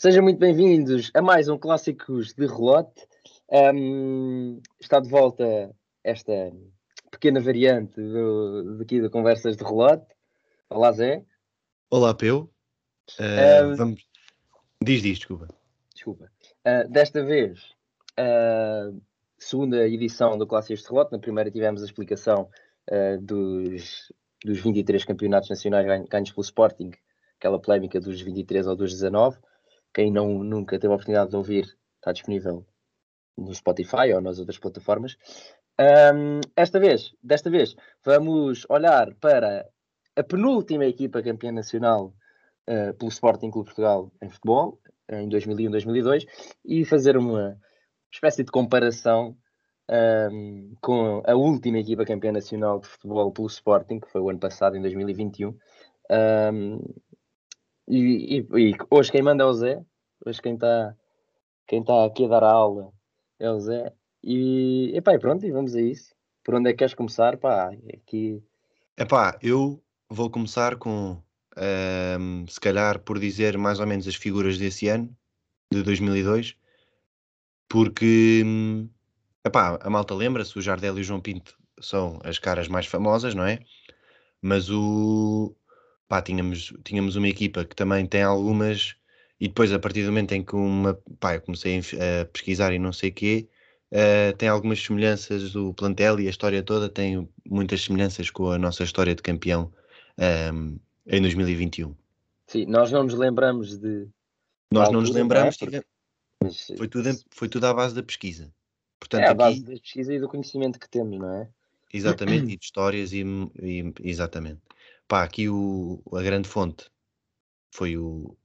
Sejam muito bem-vindos a mais um Clássicos de Relote. Um, está de volta esta pequena variante do, daqui da Conversas de Relote. Olá, Zé. Olá, Peu. Uh, um, vamos... Diz, diz, desculpa. Desculpa. Uh, desta vez, uh, segunda edição do Clássicos de Relote. Na primeira tivemos a explicação dos, dos 23 campeonatos nacionais ganhos pelo Sporting, aquela polémica dos 23 ou dos 19. Quem não, nunca teve a oportunidade de ouvir, está disponível no Spotify ou nas outras plataformas. Um, esta vez, desta vez, vamos olhar para a penúltima equipa campeã nacional uh, pelo Sporting Clube Portugal em futebol, em 2001, 2002, e fazer uma espécie de comparação um, com a última equipa campeã nacional de futebol pelo Sporting, que foi o ano passado, em 2021. Um, e, e, e, hoje quem manda é o Zé, hoje quem está quem tá aqui a dar a aula é o Zé. E, epá, e pronto, e vamos a isso. Por onde é que queres começar? Pá, aqui... Epá, eu vou começar com, um, se calhar, por dizer mais ou menos as figuras desse ano, de 2002, porque hum, epá, a malta lembra-se, o Jardel e o João Pinto são as caras mais famosas, não é? Mas o, pá, tínhamos, tínhamos uma equipa que também tem algumas, e depois a partir do momento em que uma, pá, eu comecei a, pesquisar e não sei o quê, uh, tem algumas semelhanças do plantel e a história toda tem muitas semelhanças com a nossa história de campeão um, ehm, em 2021. Sim, nós não nos lembramos de. Nós não nos lembramos, é? Mas, foi, tudo, foi tudo à base da pesquisa. Portanto, é a base aqui, da pesquisa e do conhecimento que temos, não é? Exatamente, e de histórias e, e exatamente. Pá, aqui o, a grande fonte foi o,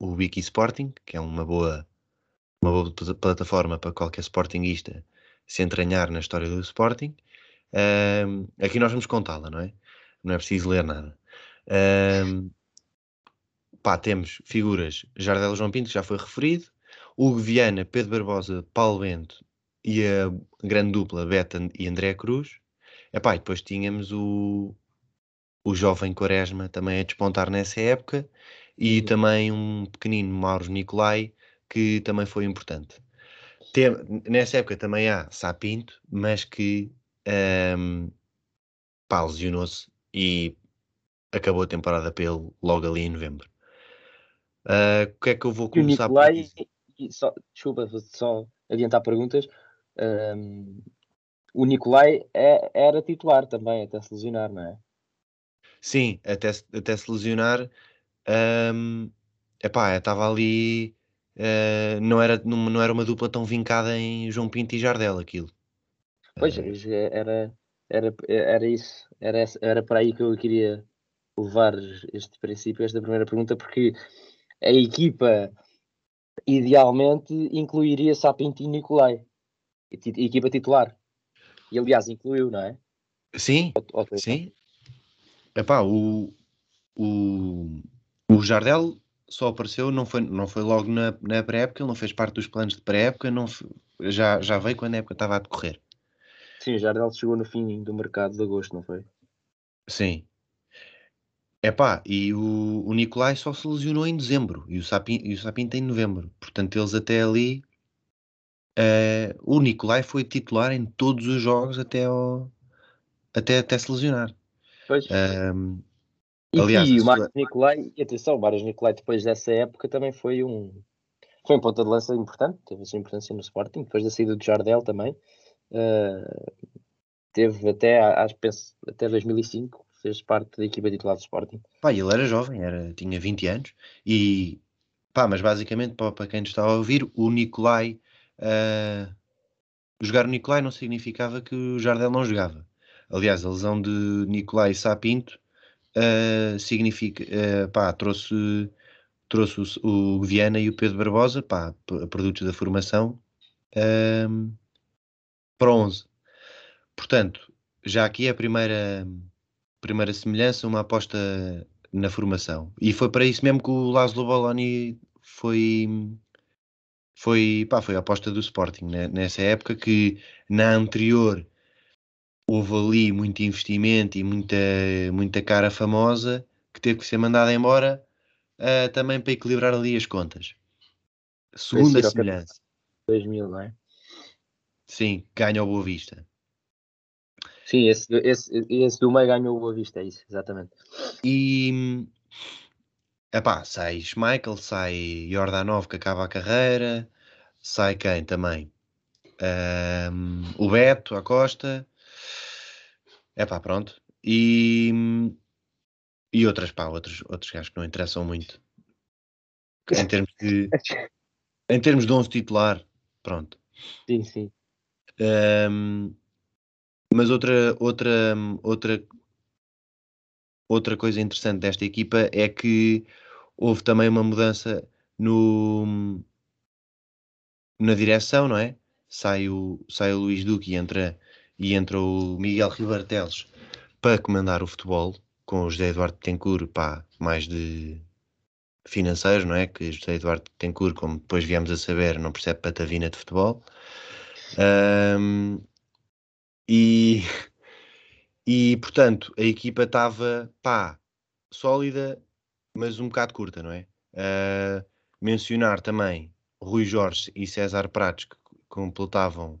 o Wiki Sporting, que é uma boa, uma boa plataforma para qualquer Sportingista se entranhar na história do Sporting. Um, aqui nós vamos contá-la, não é? Não é preciso ler nada. Um, pá, temos figuras Jardel João Pinto, que já foi referido, Hugo Viana, Pedro Barbosa, Paulo Bento e a grande dupla Beta e André Cruz. Epá, e depois tínhamos o, o jovem Quaresma também a despontar nessa época e uhum. também um pequenino Mauro Nicolai que também foi importante. Tem, nessa época também há Sapinto, mas que um, pá, lesionou-se e acabou a temporada pelo logo ali em novembro. Uh, o que é que eu vou começar o Nicolai, por só, Desculpa, só adiantar perguntas. Um, o Nicolai é, era titular também, até se lesionar, não é? Sim, até, até se lesionar, um, epá, estava ali, uh, não, era, não, não era uma dupla tão vincada em João Pinto e Jardel aquilo. Pois, uh, era, era, era isso, era, era para aí que eu queria levar este princípio, esta primeira pergunta, porque a equipa idealmente incluiria Sapinto e Nicolai, equipa titular. E aliás, incluiu, não é? Sim, sim. Epá, o, o, o Jardel só apareceu, não foi, não foi logo na, na pré-época, ele não fez parte dos planos de pré-época, não, já, já veio quando a época estava a decorrer. Sim, o Jardel chegou no fim do mercado de agosto, não foi? Sim. Epá, e o, o Nicolai só se lesionou em dezembro e o Sapin, e o em novembro. Portanto, eles até ali. Uh, o Nicolai foi titular em todos os jogos até, ao, até, até se lesionar. Pois. Um, e, aliás, e o Marcos. Nicolai, e atenção, o Marcos Nicolai depois dessa época também foi um foi um ponta de lança importante, teve a sua importância no Sporting, depois da saída do Jardel também. Uh, teve até, acho, penso, até 2005, fez parte da equipa titular do Sporting. Pá, ele era jovem, era, tinha 20 anos, e pá, mas basicamente, para, para quem está a ouvir, o Nicolai, uh, jogar o Nicolai não significava que o Jardel não jogava. Aliás, a lesão de Nicolai Sapinto uh, significa, uh, pá, trouxe, trouxe o, o, Viana e o Pedro Barbosa, pá, produtos da formação, uh, para 11. Portanto, já aqui é a primeira, primeira semelhança, uma aposta na formação. E foi para isso mesmo que o Laszlo Boloni foi foi, pá, foi a aposta do Sporting né? nessa época que na anterior houve ali muito investimento e muita, muita cara famosa que teve que ser mandada embora uh, também para equilibrar ali as contas. Segunda ao semelhança. 2000, não é? Sim, ganha o Boa Vista. Sim, esse, esse, esse do meio ganhou o Boa Vista, é isso, exatamente. E epá, sai Schmeichel, sai Jordanov que acaba a carreira, sai quem também? Ahm, o Beto, a Costa, epá, pronto. E, e outras, pá, outros, outros gajos que não interessam muito. Em termos de, em termos de 11 titular, pronto. Sim, sim. Ahm, mas outra, outra, outra, outra coisa interessante desta equipa é que houve também uma mudança no, na direção, não é? Sai o, sai o Luís Duque e entra, e entra o Miguel Ribarteles para comandar o futebol, com o José Eduardo Tencourt, pá, mais de financeiro, não é? Que José Eduardo Tencourt, como depois viemos a saber, não percebe patavina de futebol. Um, e, e, portanto, a equipa estava, pá, sólida, mas um bocado curta, não é? Uh, mencionar também Rui Jorge e César Pratos, que completavam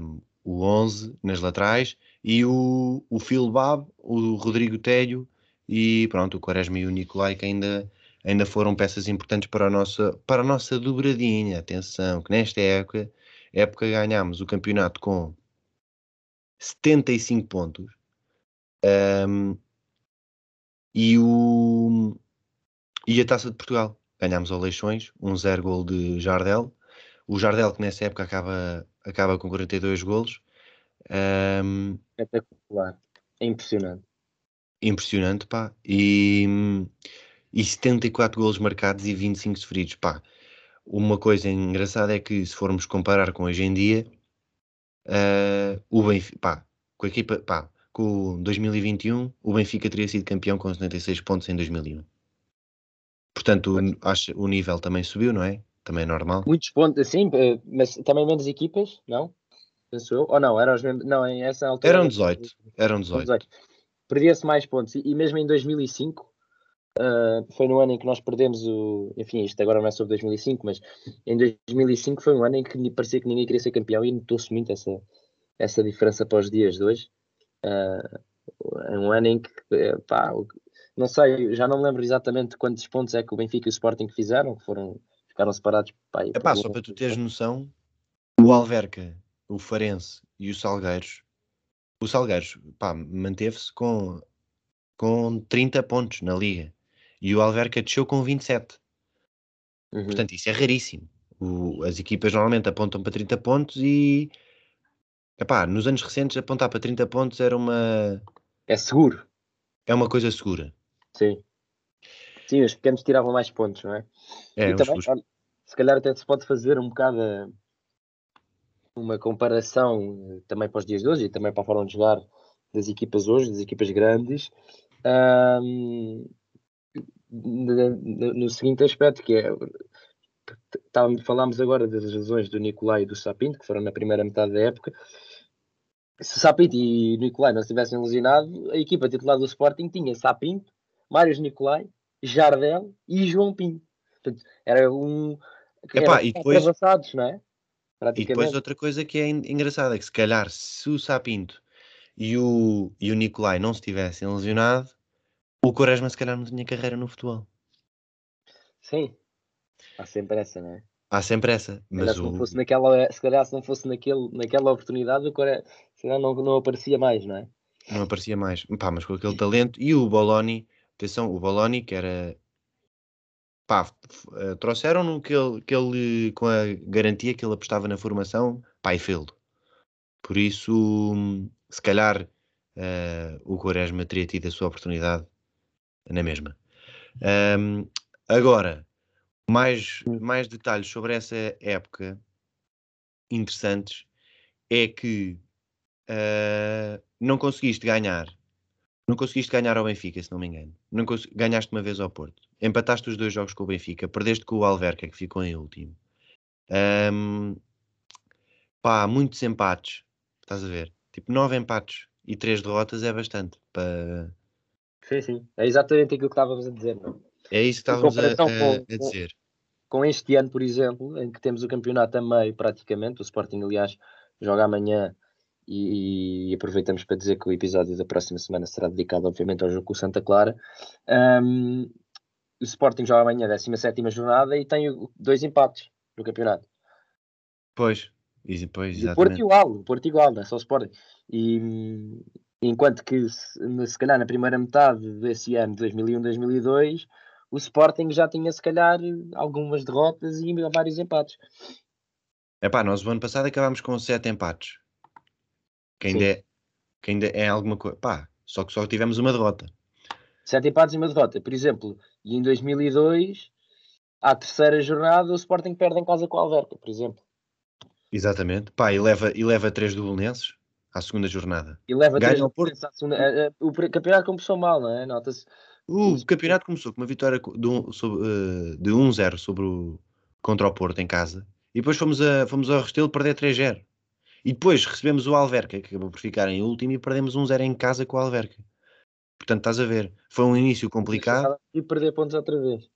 um, o 11 nas laterais, e o, o Phil Bab, o Rodrigo Telho e pronto, o Quaresma e o Nicolai, que ainda, ainda foram peças importantes para a, nossa, para a nossa dobradinha. Atenção, que nesta época, época ganhámos o campeonato com 75 pontos. Um, e, o, e a Taça de Portugal. Ganhámos ao Leixões, um zero gol de Jardel. O Jardel, que nessa época acaba, acaba com 42 golos. Um, Espetacular. É impressionante. Impressionante, pá. E, e 74 golos marcados e 25 sofridos, pá. Uma coisa engraçada é que, se formos comparar com hoje em dia, uh, o Benfica, pá, com a equipa, pá, com 2021, o Benfica teria sido campeão com 76 pontos em 2001. Portanto, o, acho, o nível também subiu, não é? Também é normal. Muitos pontos, sim, eh, mas também menos equipas, não? Penso eu. Ou não, eram os mesmos. Não, em essa altura. Eram 18. Eram 18. 18. Perdia-se mais pontos. E, e, mesmo em 2005, uh, eh, foi no ano em que nós perdemos o. Enfim, isto agora não é sobre 2005, mas em 2005 foi um ano em que parecia que ninguém queria ser campeão e notou-se muito essa, essa diferença para os dias de hoje. Uh, é um ano em que, pá, não sei, já não me lembro exatamente quantos pontos é que o Benfica e o Sporting fizeram, que foram, ficaram separados. Pá, Epá, só para tu teres noção, o Alverca, o Farense e o Salgueiros, o Salgueiros, manteve-se com, com 30 pontos na liga e o Alverca desceu com 27. Uhum. Portanto, isso é raríssimo. O, as equipas normalmente apontam para 30 pontos e epá, nos anos recentes apontar para 30 pontos era uma. É seguro. É uma coisa segura. Sim. Sim, os pequenos tiravam mais pontos, não é? é e também, os... se calhar até se pode fazer um bocado uma comparação eh, também para os dias de hoje e também para a forma de jogar das equipas hoje, das equipas grandes, um, no seguinte aspecto, que é falámos agora das lesões do Nicolai e do Sapinto, que foram na primeira metade da época. Se Sapinto e Nicolai não se tivessem lesionado, a equipa titular do Sporting tinha Sapinto, Mário Nicolai, Jardel e João Pinto. Portanto, era um. Epá, era e depois, avançados, não é? E depois outra coisa que é engraçada é que se calhar se o Sapinto e o, e o Nicolai não se tivessem lesionado, o Quaresma se calhar não tinha carreira no futebol. Sim, há sempre essa, não é? Há sempre essa. Mas se, o... não fosse naquela, se calhar se não fosse naquele, naquela oportunidade, o Quaresma se calhar não, não aparecia mais, não é? Não aparecia mais. Pá, mas com aquele talento. E o Boloni, atenção, o Boloni, que era. Pá, eh, trouxeram-no que ele, que ele, com a garantia que ele apostava na formação, pá, e fê Por isso, se calhar, uh, o Quaresma teria tido a sua oportunidade na mesma. Um, agora, mais, mais detalhes sobre essa época interessantes é que uh, não conseguiste ganhar. Não conseguiste ganhar ao Benfica, se não me engano. Não ganhaste uma vez ao Porto. Empataste os dois jogos com o Benfica. Perdeste com o Alverca, que ficou em último. Um, pá, muitos empates. Estás a ver? Tipo, nove empates e três derrotas é bastante. Para... Sim, sim. É exatamente aquilo que estávamos a dizer, não? É isso que estávamos a, a, a, dizer. com este ano, por exemplo, em que temos o campeonato a meio praticamente, o Sporting, aliás, joga amanhã e, e, aproveitamos para dizer que o episódio da próxima semana será dedicado, obviamente, ao jogo com o Santa Clara. Um, o Sporting joga amanhã, 17 jornada, e tem dois empates no campeonato. Pois, e depois, exatamente. O Porto igual, o Porto igual, não é só o Sporting. E, enquanto que, se, se calhar, na primeira metade desse ano, 2001-2002, o Sporting já tinha, se calhar, algumas derrotas e vários empates. É pá, nós o ano passado acabámos com sete empates. Que ainda, é, que ainda é alguma coisa. Pá, só que só tivemos uma derrota. Sete empates e uma derrota. Por exemplo, e em 2002, à terceira jornada, o Sporting perde em casa com o Alverca, por exemplo. Exatamente. Pá, e leva, e leva três do Belenenses à segunda jornada. E leva Ganha três Porto. À segunda, eh, eh, o campeonato começou mal, não é? Nota-se. O campeonato começou com uma vitória de, um, sobre, uh, de 1-0 sobre o, contra o Porto em casa. E depois fomos, a, fomos ao Restelo perder 3-0. E depois recebemos o Alverca, que acabou por ficar em último, e perdemos 1-0 em casa com o Alverca. Portanto, estás a ver, foi um início complicado. E perder pontos outra vez.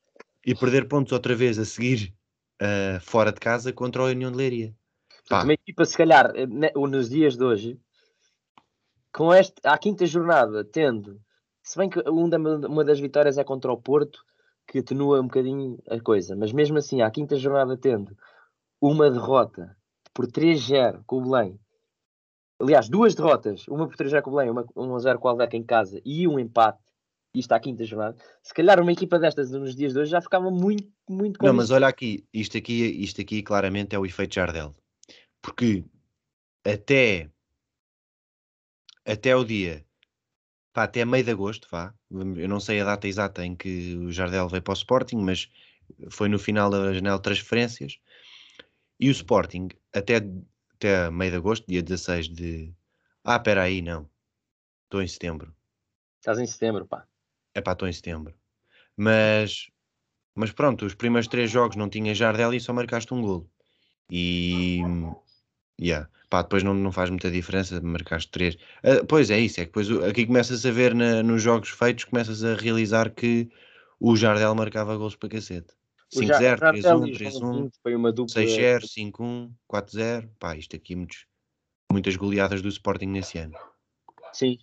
E perder pontos outra vez a seguir uh, fora de casa contra o União de Leiria. Uma equipa, se calhar, eh, nos dias de hoje, com este, à quinta jornada, tendo, se bem que uma das vitórias é contra o Porto, que atenua um bocadinho a coisa, mas mesmo assim, à quinta jornada, tendo uma derrota por 3-0 com o Belém, aliás, duas derrotas, uma por 3-0 com o Belém, uma 1-0 com o Aldeca em casa e um empate, isto à quinta jornada, se calhar uma equipa destas nos dias de hoje já ficava muito, muito Não, mas olha aqui, isto aqui, isto aqui claramente é o efeito Jardel, porque até até o dia, pá, até meio de agosto, vá. Eu não sei a data exata em que o Jardel veio para o Sporting, mas foi no final da janela de transferências. E o Sporting, até, até meio de agosto, dia 16 de. Ah, espera aí, não. Estou em setembro. Estás em setembro, pá. É pá, estou em setembro. Mas, mas pronto, os primeiros três jogos não tinha Jardel e só marcaste um golo. E. Yeah. Pá, depois não, não faz muita diferença, marcaste 3. Uh, ah, pois é isso, é que depois aqui começas a ver na, nos jogos feitos, começas a realizar que o Jardel marcava gols para cacete. 5-0, 3-1, 3-1, 6-0, 5-1, 4-0. Pá, isto aqui muitos, muitas goleadas do Sporting nesse ano. Sim.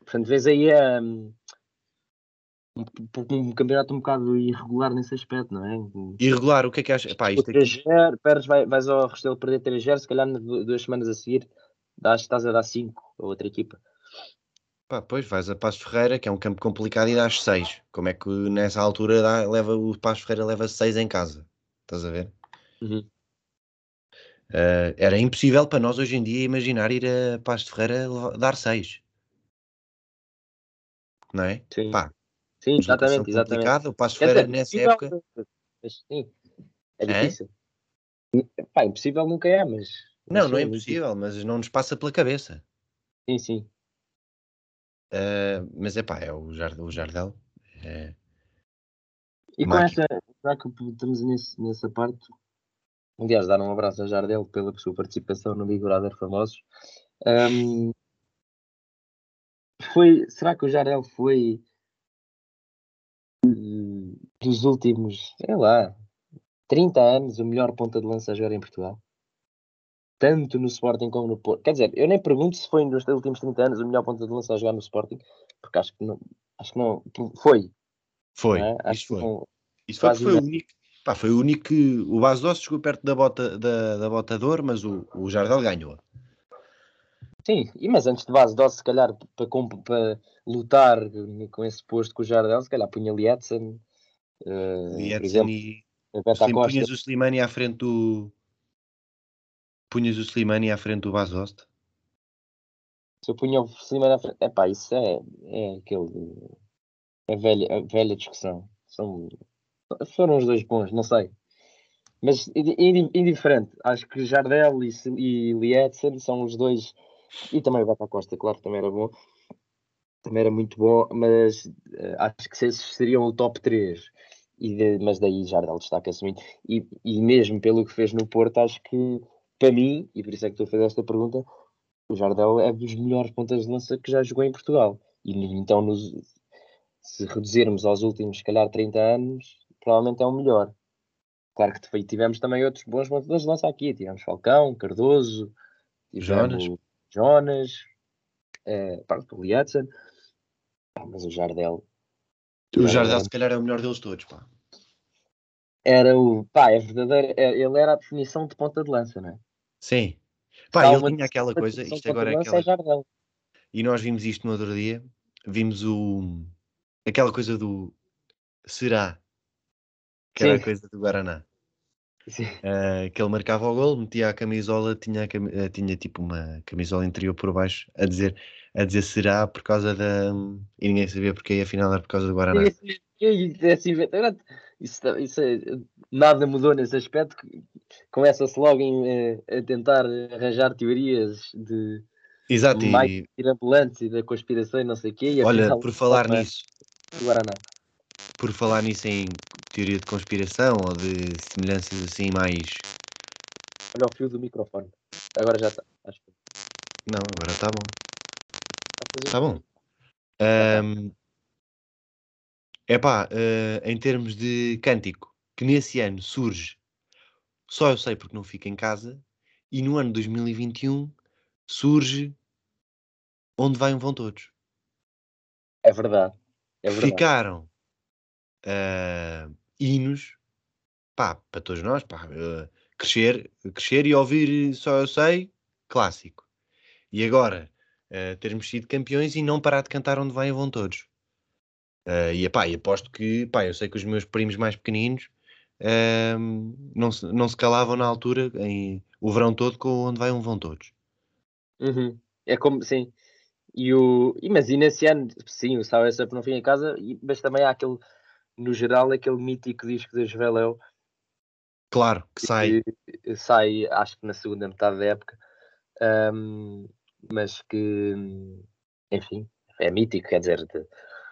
Portanto, vês aí a. Um um, um, campeonato um bocado irregular nesse aspecto, não é? Irregular, o que é que achas? Pá, isto aqui... perdes, vai, vais ao Restelo perder 3 0 se calhar duas semanas a seguir dás, estás a dar 5 a outra equipa. Pá, pois vais a Passo Ferreira, que é um campo complicado, e dás 6. Como é que nessa altura dá, leva, o Passo Ferreira leva 6 em casa? Estás a ver? Uhum. Uh, era impossível para nós hoje em dia imaginar ir a Passo Ferreira dar 6. Não é? Sim. Pá, Sim, exatamente, exatamente. O Passo Ferreira nessa época. Mas, sim, é difícil. É? Pá, impossível nunca é, mas. Não, não é, é impossível, mas não nos passa pela cabeça. Sim, sim. Uh, mas é pá, é o, Jardel. O Jardel é... E com essa, já que estamos nesse, nessa parte, aliás, dar um abraço a Jardel pela sua participação no Big Brother Famosos. Um, foi, será que o Jardel foi dos últimos, sei lá, 30 anos, o melhor ponta de lança a jogar em Portugal? Tanto no Sporting como no Porto. Quer dizer, eu nem pergunto se foi nos últimos 30 anos o melhor ponta de lança a jogar no Sporting, porque acho que não. Acho que não foi. Foi, é? isso foi. Não, isso foi, foi o único. Pá, foi o único que o Base Doce chegou perto da bota, da, da bota de ouro, mas o, o Jardel ganhou. Sim, e mas antes de base dose, se calhar para, para lutar com esse posto com o Jardel, se calhar punha Lietzen, uh, Lietzen e punhas o Slimani à frente do punhas o Slimani à frente do Basost? Se eu punha o Slimani à frente, epá, isso é, é aquele é velha, é velha discussão. São, foram os dois bons, não sei. Mas indiferente, acho que Jardel e, e são os dois e também o Bata Costa, claro, também era bom. Também era muito bom, mas uh, acho que esses seriam o top 3. E de, mas daí Jardel destaca-se muito. E, e mesmo pelo que fez no Porto, acho que para mim, e por isso é que estou a fazer esta pergunta, o Jardel é dos melhores pontas de lança que já jogou em Portugal. E então, nos, se reduzirmos aos últimos, se calhar, 30 anos, provavelmente é o melhor. claro que tivemos também outros bons montadores de lança aqui. Tivemos Falcão, Cardoso, tivemos Jonas, Jonas é, pronto, o Lietzen, mas o Jardel. O Jardel, era... se calhar, é o melhor deles todos, pá. Era o. Pá, é verdadeiro. É, ele era a definição de ponta de lança, não é? Sim. Pá, ele tinha aquela coisa. Isto agora é aquela. É e nós vimos isto no outro dia. Vimos o. Aquela coisa do. Será? Que era a coisa do Guaraná. Uh, que ele marcava o gol, metia a camisola, tinha, a cam... Eh, tinha tipo uma camisola interior por baixo a dizer, a dizer será por causa da. E ninguém sabia porque, e afinal era por causa do Guaraná. Isso, isso, isso, nada mudou nesse aspecto. Começa-se logo em, eh, a tentar arranjar teorias de Exato, mais e... e da conspiração e não sei o quê. Olha, por falar nisso, Guaraná. por falar nisso em teoria de conspiração ou de semelhanças assim mais. Olha o fio do microfone. Agora já está. Acho que... Não, agora está bom. Está bom. Um, epá, uh, em termos de cântico, que nesse ano surge, só eu sei porque não fico em casa, e no ano 2021 surge Onde vai vão todos. É verdade. É verdade. Ficaram uh, hinos pá, para todos nós, pá, uh, crescer, crescer e ouvir só eu sei, clássico. E agora uh, termos sido campeões e não parar de cantar onde vai vão todos. Uh, e, e aposto que pá, eu sei que os meus primos mais pequeninos uh, não, se, não se calavam na altura em, o verão todo com onde vai um vão todos. Uhum. É como, sim. E o, mas e nesse ano, sim, o Sao Up não vinha em casa, mas também há aquele, no geral, aquele mítico disco de Joveléu. Claro, que sai. Que sai, acho que na segunda metade da época. Um, mas que, enfim, é mítico, quer dizer. De...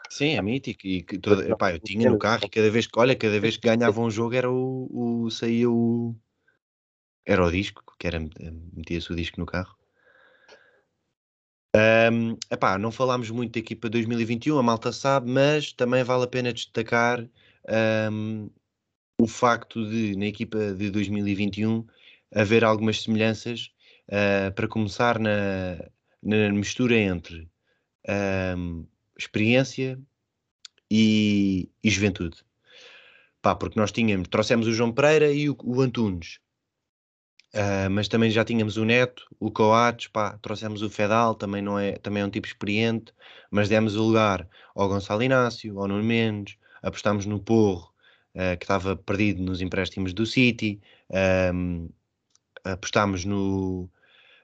Sim, é mítico. E que todo, epá, eu tinha no carro e cada vez que, olha, cada vez que ganhava um jogo era o, o saía o. Era o disco, que era metia-se o disco no carro. Um, epá, não falámos muito da equipa 2021, a malta sabe, mas também vale a pena destacar um, o facto de, na equipa de 2021, haver algumas semelhanças, uh, para começar na, na mistura entre um, experiência e, e juventude. Pá, porque nós tínhamos, trouxemos o João Pereira e o, o Antunes, Uh, mas também já tínhamos o Neto, o Coates, pá, trouxemos o Fedal, também, não é, também é um tipo experiente, mas demos o lugar ao Gonçalo Inácio, ao Nuno Mendes, apostámos no Porro, uh, que estava perdido nos empréstimos do City, um, apostámos no,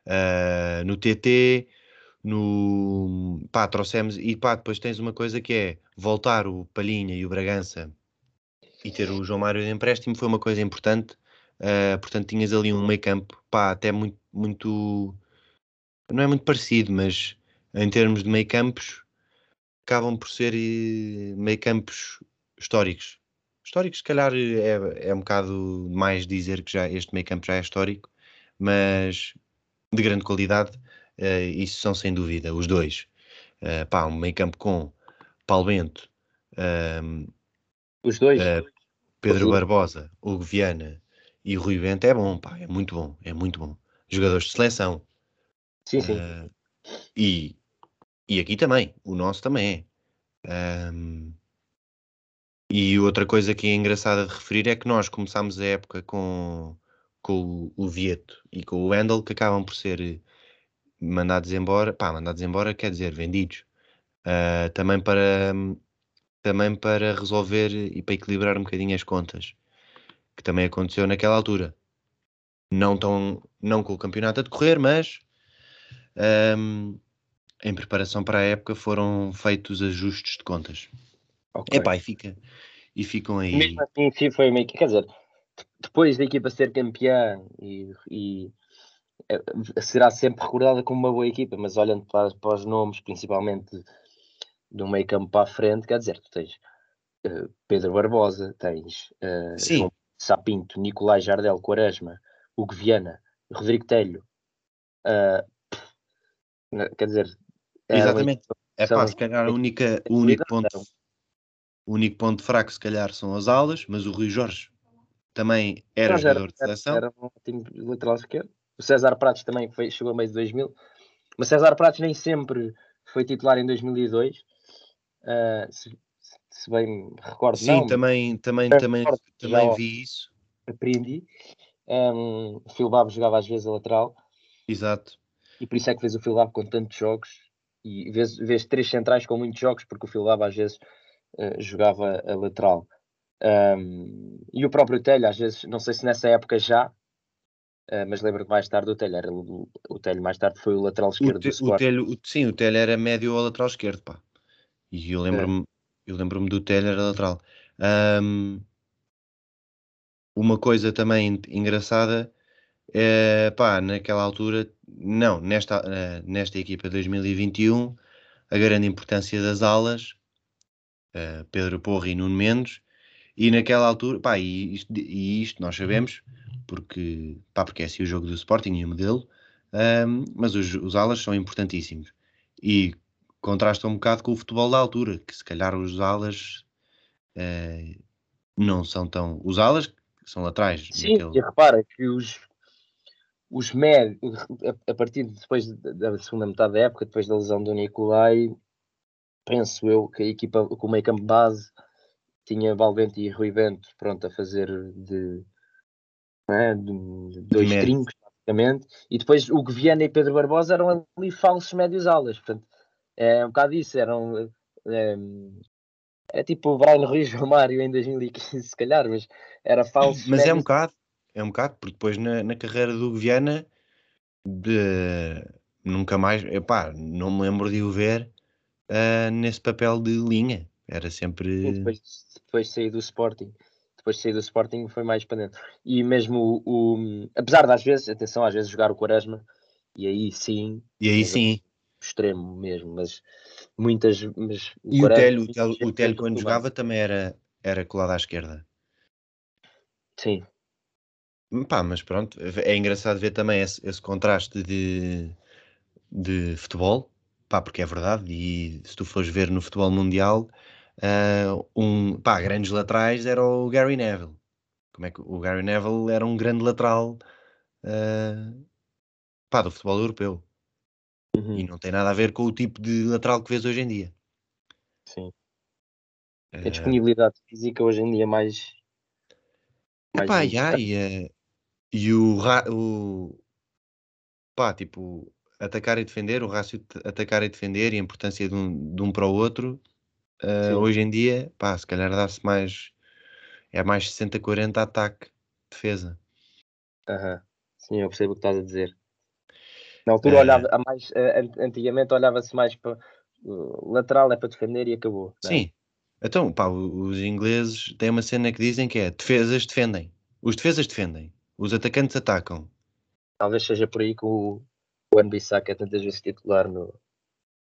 uh, no TT, no, pá, trouxemos, e pá, depois tens uma coisa que é voltar o Palhinha e o Bragança e ter o João Mário de empréstimo foi uma coisa importante, Uh, portanto, tinhas ali um meio campo, pá, até muito, muito, não é muito parecido, mas em termos de meio campos, acabam por ser eh, meio campos históricos. Históricos, se calhar, é, é um bocado mais dizer que já este meio campo já é histórico, mas de grande qualidade, uh, isso são sem dúvida os dois. Uh, pá, um meio campo com Paulo Bento, uh, os dois, Pedro Barbosa, Hugo Viana, e Rui Bento é bom, pá, é muito bom, é muito bom. Jogadores de seleção. Sim, sim. E, e aqui também, o nosso também é. Um, e outra coisa que é engraçada de referir é que nós começámos a época com, com o, o Vieto e com o Wendel, que acabam por ser mandados embora, pá, mandados embora quer dizer vendidos, uh, também para também para resolver e para equilibrar um bocadinho as contas que também aconteceu naquela altura. Não, tão, não com o campeonato a decorrer, mas um, em preparação para a época foram feitos ajustes de contas. Okay. Epá, e, fica, e ficam aí. Mesmo assim, sim, foi meio que, quer dizer, depois da equipa ser campeã e, e será sempre recordada como uma boa equipa, mas olhando para, para os nomes, principalmente do meio campo para a frente, quer dizer, tu tens uh, Pedro Barbosa, tens uh, João Sapinto, Nicolai Jardel, Quaresma, Hugo Viana, Rodrigo Telho. Uh, quer dizer, é exatamente. É pá, se calhar a única, o único ponto, o único ponto fraco, se calhar, são as aulas, mas o Rui Jorge também era jogador de seleção. Era um ótimo lateral esquerdo. O César Pratos também foi, chegou a meio de 2000. Mas César Pratos nem sempre foi titular em 2002. Uh, se, se, bem me recordo, Sim, não, também, também, também, também vi isso. aprendi. Um, o jogava às vezes a lateral Exato. e por isso é que fez o Phil Babo com tantos jogos e vês, vês três centrais com muitos jogos porque o Phil Babo às vezes uh, jogava a lateral. Um, e o próprio Telho, às vezes, não sei se nessa época já, uh, mas lembro que mais tarde o Telho era o, Telho mais tarde foi o lateral esquerdo O, te, do o Sport. telho, o- sim, o Telho era médio ou lateral esquerdo, pá. E eu lembro-me eu lembro-me do Telho era lateral. Ahm, uma coisa também engraçada é, pá, naquela altura, não, nesta, eh, nesta equipa 2021, a grande importância das alas, eh, Pedro Porro e Nuno Mendes, e naquela altura, pá, e isto, e isto nós sabemos, porque, pá, porque é assim o jogo do Sporting e o modelo, ahm, mas os, os alas são importantíssimos. E contrasta um bocado com o futebol da altura, que se calhar os alas eh, não são tão. Os alas são laterais. Sim, naquele- e repara que os, os médios, a, partir de depois da, da segunda metade da época, depois da lesão do Nicolai, penso eu que a equipa com o meio campo base tinha Valvente e Rui Bento pronto a fazer de, é, de dois médio. trincos, praticamente, e depois o Viana e Pedro Barbosa eram ali falsos médios alas, portanto, é um bocado isso, eram é, é tipo o Brian Ruiz e o Mário em 2015, se calhar, mas era falso Mas é um médios bocado, é um bocado, porque depois na, na carreira do Viana de nunca mais, epá, não me lembro de o ver ah, nesse papel de linha. Era Sim, sempre. depois, depois de sair do Sporting. Depois de sair do Sporting foi mais para dentro. E mesmo o, o- apesar de às vezes, atenção, às vezes jogar o Quaresma, e aí sim, E aí mas sim. extremo mesmo, mas muitas. Mas E o Quaresma- Telho, o Telho, o Telho quando jogava também era, era colado à esquerda. Sim, Pá, mas pronto, é engraçado ver também esse, esse contraste de, de futebol, pá, porque é verdade, e se tu fores ver no futebol mundial, ah, um, pá, grandes laterais era o Gary Neville. Como é que o Gary Neville era um grande lateral, ah, pá, do futebol europeu. Uhum, E não tem nada a ver com o tipo de lateral que vês hoje em dia. sim. Ah, A disponibilidade física hoje em dia mais. mais epá, e, e o, o pá, tipo, atacar e defender, o rácio de atacar e defender e a importância de um, de um para o outro, ah, hoje em dia, pá, se calhar dá-se mais, é mais 60-40 ataque, defesa. Aham. Sim, eu percebo o que estás a dizer. Na altura Eh, olhava a mais, an- antigamente olhava-se mais para lateral é para defender e acabou. é? Sim. Então, pá, os ingleses têm uma cena que dizem que é defesas defendem. Os defesas defendem. Os atacantes atacam. Talvez seja por aí que o, o Wan-Bissaka é tantas vezes titular no,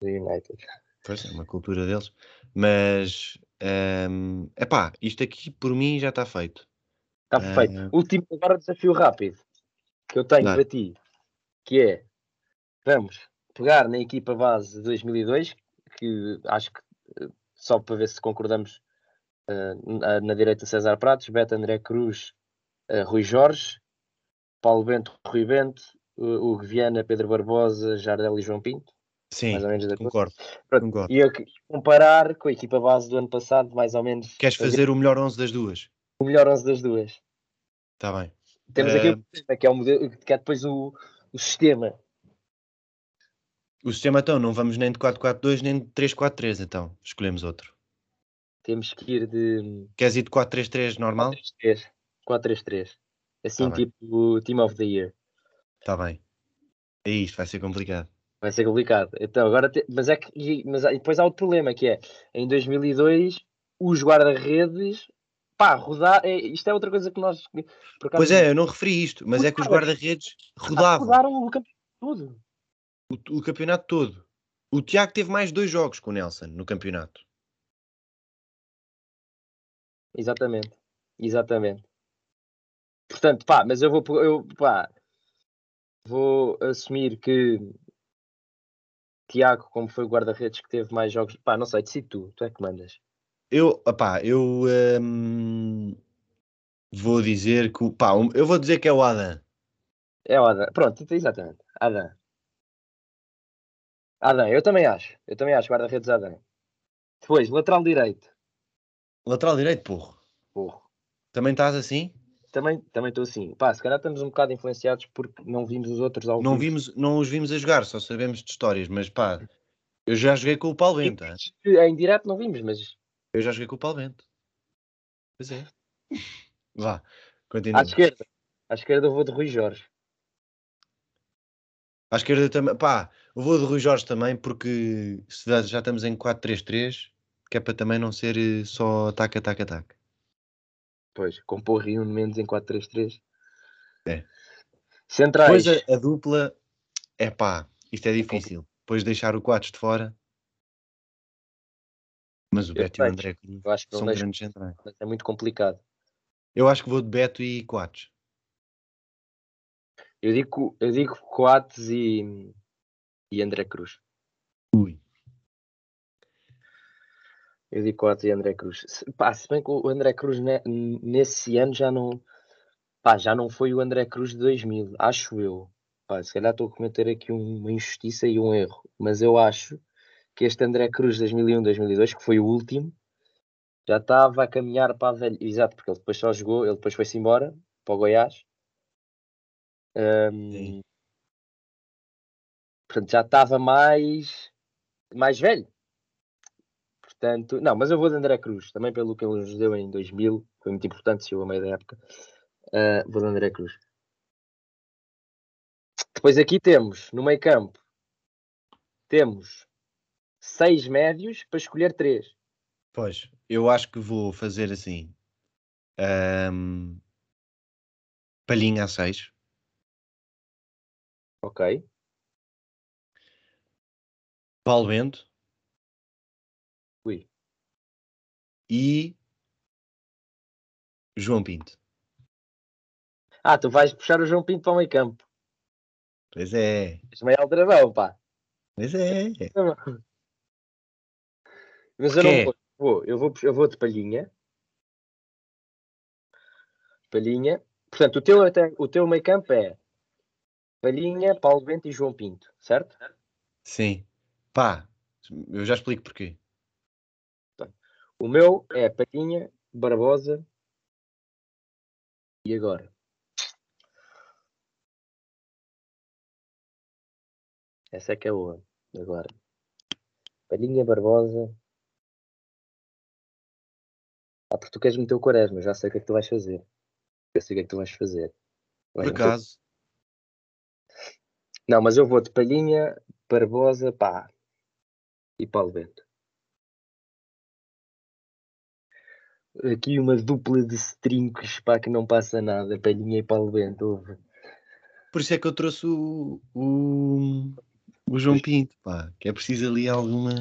no United. Pois é, uma cultura deles. Mas, é epá, isto aqui por mim já está feito. Está perfeito. Ah. Último, agora desafio rápido que eu tenho para ti, que é vamos pegar na equipa base de 2002, que acho que eh, só para ver se concordamos eh, na, na direita César Pratos, Beto André Cruz, eh, Rui Jorge, Paulo Bento, Rui Bento, uh, Hugo Viana, Pedro Barbosa, Jardel e João Pinto. Sim, Mais ou menos concordo. Pronto, concordo. E eu comparar com a equipa base do ano passado, mais ou menos Queres fazer o melhor 11 das duas? o melhor 11 das duas. Está bem. Temos aqui Eh, o sistema, que é, o modelo, que é depois o, o sistema. O sistema então, não vamos nem de 4-4-2 nem de 3-4-3, então. Escolhemos outro. Temos que ir de Queres ir de 4-3-3 normal? 4-3-3. 4-3-3. Assim, Tá bem. tipo o Team of the Year. Está bem. É isto, vai ser complicado. Vai ser complicado. Então, agora te- mas é que mas e depois há outro problema que é em 2002 os guarda-redes pá, rodar, é, isto é outra coisa que nós acaso, Pois é, eu não referi isto, mas é que os guarda-redes pá, rodavam rodaram o campeonato todo. o, o campeonato todo. O Tiago teve mais dois jogos com o Nelson no campeonato. Exatamente. Exatamente. Portanto, pá, mas eu vou eu, pá, vou assumir que Tiago, como foi o guarda-redes que teve mais jogos, pá, não sei, decide tu, tu é que mandas. Eu, opá, eu, hum, Vou dizer que o. Pá, eu vou dizer que é o Adam. É o Adam. Pronto, exatamente. Adam. Adam, eu também acho. Eu também acho, guarda-redes Adam. Depois, lateral direito. Lateral direito, porro. Porro. Também estás assim? Também também estou assim. Pá, se calhar estamos um bocado influenciados porque não vimos os outros ao Não, vimos, não os vimos a jogar, só sabemos de histórias, mas pá, eu já joguei com o Paulo Bento. hein? Em direto não vimos, mas Eu já joguei com o Paulo Bento. Pois é. Vá, à continua. esquerda. À esquerda eu vou de Rui Jorge. À esquerda também, pá, eu vou de Rui Jorge também, porque já estamos em 4-3-3, que é para também não ser eh, só ataque, ataque, ataque. Pois, com Porro um menos em 4-3-3. É. Centrais. Depois a, a dupla, é pá, isto é difícil. Depois deixar o Quatos de fora. Mas o Eu Beto e o. André Cruz são deixo. grandes centrais. mas é muito complicado. Eu acho que vou de Beto e Quatos. Eu digo, eu digo Coates e, e André Cruz. Ui. Eu digo Coates e André Cruz. Se, pá, se bem que o André Cruz ne- nesse ano já não. Pá, já não foi o André Cruz de 2000, acho eu. Pá, se calhar estou a cometer aqui uma injustiça e um erro, mas eu acho que este André Cruz de 2001, 2002, que foi o último, já estava a caminhar para a velha. Exato, porque ele depois só jogou, ele depois foi-se embora para o Goiás. Sim. portanto, já estava mais, mais velho. Portanto, não, mas eu vou de André Cruz, também pelo que ele nos deu em 2000, foi muito importante, se eu a meio da época. Ah, vou de André Cruz. Depois aqui temos, no meio campo, temos seis médios para escolher três. Pois, eu acho que vou fazer assim. Ahm, Palhinha a 6. Ok? Paulo Bento e João Pinto. Ah, tu vais puxar o João Pinto para o meio campo. Pois é, És meio aldrabão, pá. pois é. Mas eu não vou. Eu vou, eu vou de palhinha. Palhinha. Portanto, o teu, o teu meio campo é Palhinha, Paulo Bento e João Pinto, certo? Sim. Pá, eu já explico porquê. O meu é Palhinha, Barbosa e agora? Essa é que é boa. Agora. Palhinha, Barbosa. Ah, porque tu queres meter o Quaresma, já sei o que é que tu vais fazer. Eu sei o que é que tu vais fazer. Por Vais meter- acaso, Não, mas eu vou de Palhinha, Barbosa, pá. E Paulo Bento. Aqui uma dupla de trincos, pá, que não passa nada. Palhinha e Paulo Bento. ouve. por isso é que eu trouxe o, o, o João Pinto, pá, que é preciso ali alguma.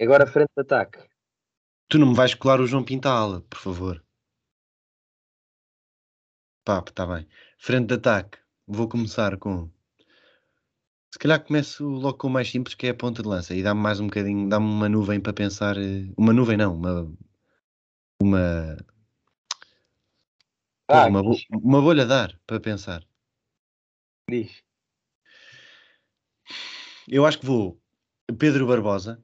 Agora frente de ataque. Tu não me vais colar o João Pinto à ala, por favor. Pá, tá bem. Frente de ataque, vou começar com. Se calhar começo logo com o mais simples, que é a ponta de lança, e dá-me mais um bocadinho, dá-me uma nuvem para pensar. eh, Uma nuvem não, uma. Uma. Ah, uma, bo- uma bolha a dar para pensar. diz. Eu acho que vou Pedro Barbosa,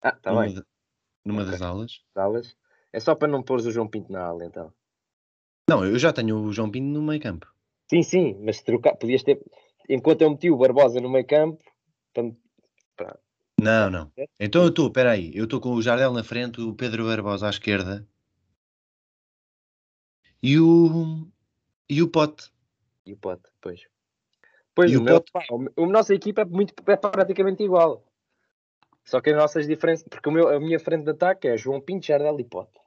Ah, tá numa, bem. de- numa Ok. das aulas. Salas. É só para não pôr o João Pinto na ala, então. Não, eu já tenho o João Pinto no meio campo. Sim, sim, mas trocar, podias ter. Enquanto eu meti o Barbosa no meio campo, para- Não, não. Então eu estou, espera aí, eu estou com o Jardel na frente, o Pedro Barbosa à esquerda e o e o Pote. E o Pote, pois. Pois, E o, o meu, pá, o, a nossa equipa é, muito, é praticamente igual. Só que as nossas diferenças. Porque o meu, a minha frente de ataque é João Pinto, Jardel e Pote.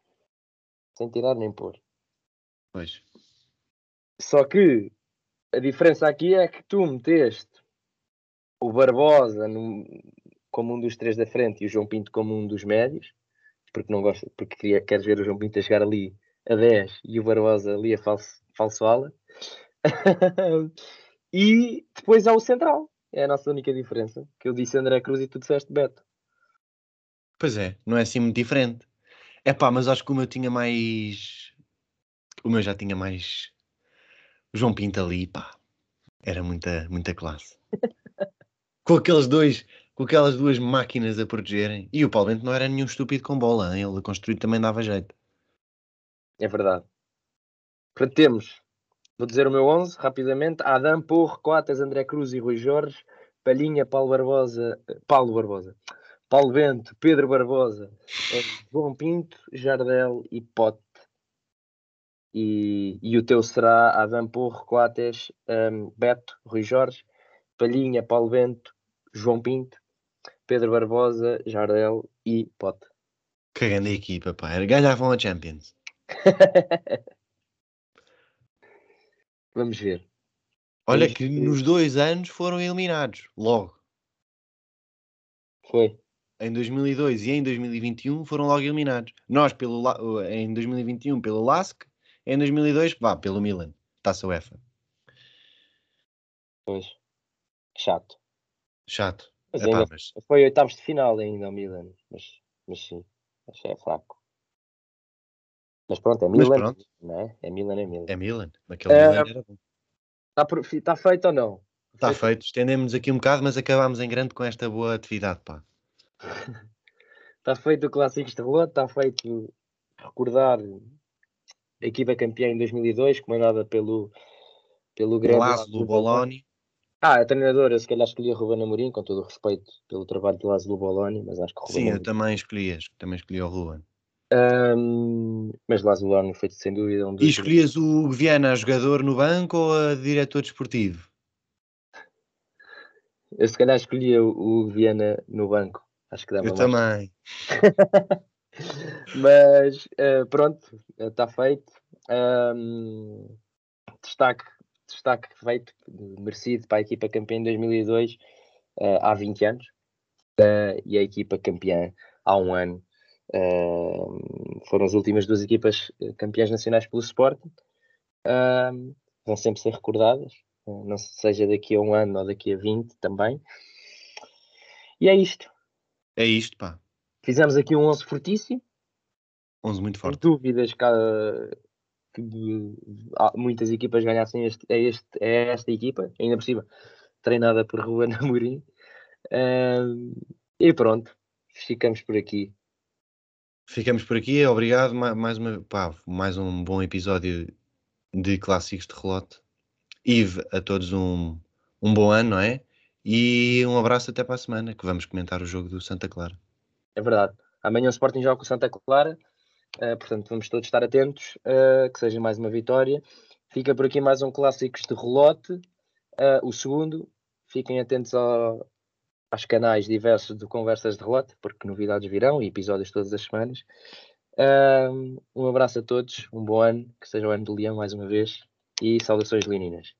Sem tirar nem pôr. Pois. Só que a diferença aqui é que tu meteste o Barbosa num- como um dos três da frente e o João Pinto como um dos médios, porque não gosta, porque queria, queres ver o João Pinto a chegar ali a 10 e o Barbosa ali a falso, falso ala. e depois há o central. É a nossa única diferença. Que eu disse André Cruz e tu disseste Beto. Pois é, não é assim muito diferente. É pá, mas acho que o meu tinha mais. O meu já tinha mais. João Pinto ali, pá. Era muita, muita classe. com aqueles dois, com aquelas duas máquinas a protegerem. E o Paulo Bento não era nenhum estúpido com bola, hein? ele a construir também dava jeito. É verdade. Portanto, temos, vou dizer o meu 11 rapidamente: Adam, Porro, Coates, André Cruz e Rui Jorge, Palhinha, Paulo Barbosa, Paulo Barbosa, Paulo Bento, Pedro Barbosa, eh, João Pinto, Jardel e Pote. E, e o teu será Adam Porro, Coates, um, Beto, Rui Jorge, Palhinha, Paulo Bento, João Pinto, Pedro Barbosa, Jardel e Pote. Que grande equipa, pá. Ganhavam a Champions. Vamos ver. Olha Vamos que ver. nos dois anos foram eliminados, logo. Foi. Em 2002 e em 2021 foram logo eliminados. Nós pelo, La- em 2021 pelo LASK, em 2002 vá, pelo Milan. Taça UEFA. Pois. Chato. Chato. Mas Epá, mas foi oitavos de final ainda o Milan. Mas, mas sim, acho que é fraco. Mas pronto, é Mas Milan, pronto. não é? Milan, é Milan. é Milan. Aquele É, Milan era bom. Está, por- está feito ou não? Está feito. Estendemos aqui um bocado, mas acabámos em grande com esta boa atividade, pá. Está feito o Clássicos de Relote, está feito recordar a equipa campeã em 2002, comandada pelo, pelo grande Lázaro Boloni. Ah, a treinadora, se calhar escolhi a Ruben Amorim, com todo o respeito pelo trabalho de Lázaro Boloni, mas acho que Ruben Sim, eu Amorim- também escolhi, acho que também escolhi o Ruben. Ahm, mas Lázaro Boloni foi sem dúvida um dos E escolhias o Viana a jogador no banco ou a diretor desportivo? Eu se calhar escolhia o, o Viana no banco. Acho que dava Eu mais. também. Mas eh, pronto, está feito. Ahm, destaque, destaque feito, merecido para a equipa campeã em 2002, eh, há 20 anos, Eh, e a equipa campeã há um ano. Foram as últimas duas equipas eh, campeãs nacionais pelo Sporting. Vão sempre ser recordadas, não seja daqui a um ano ou daqui a 20 também. E é isto. É isto, pá. Fizemos aqui um 11 fortíssimo. 11 muito forte. dúvidas que, há- que há muitas equipas ganhassem este, a, este, a esta equipa, ainda por cima, treinada por Ruben Amorim. Ahm, e pronto, ficamos por aqui. Ficamos por aqui. Obrigado. Ma- Mais, uma, pá, mais um bom episódio de Clássicos de Relote. Ive, a todos um, um bom ano, não é? E um abraço até para a semana, que vamos comentar o jogo do Santa Clara. É verdade. Amanhã o Sporting joga com o Santa Clara, ah, portanto vamos todos estar atentos, ah, que seja mais uma vitória. Fica por aqui mais um Clássicos de Relote, ah, o segundo. Fiquem atentos ao, aos canais diversos de Conversas de Relote, porque novidades virão e episódios todas as semanas. Um abraço a todos, um bom ano, que seja o ano do Leão mais uma vez e saudações leoninas.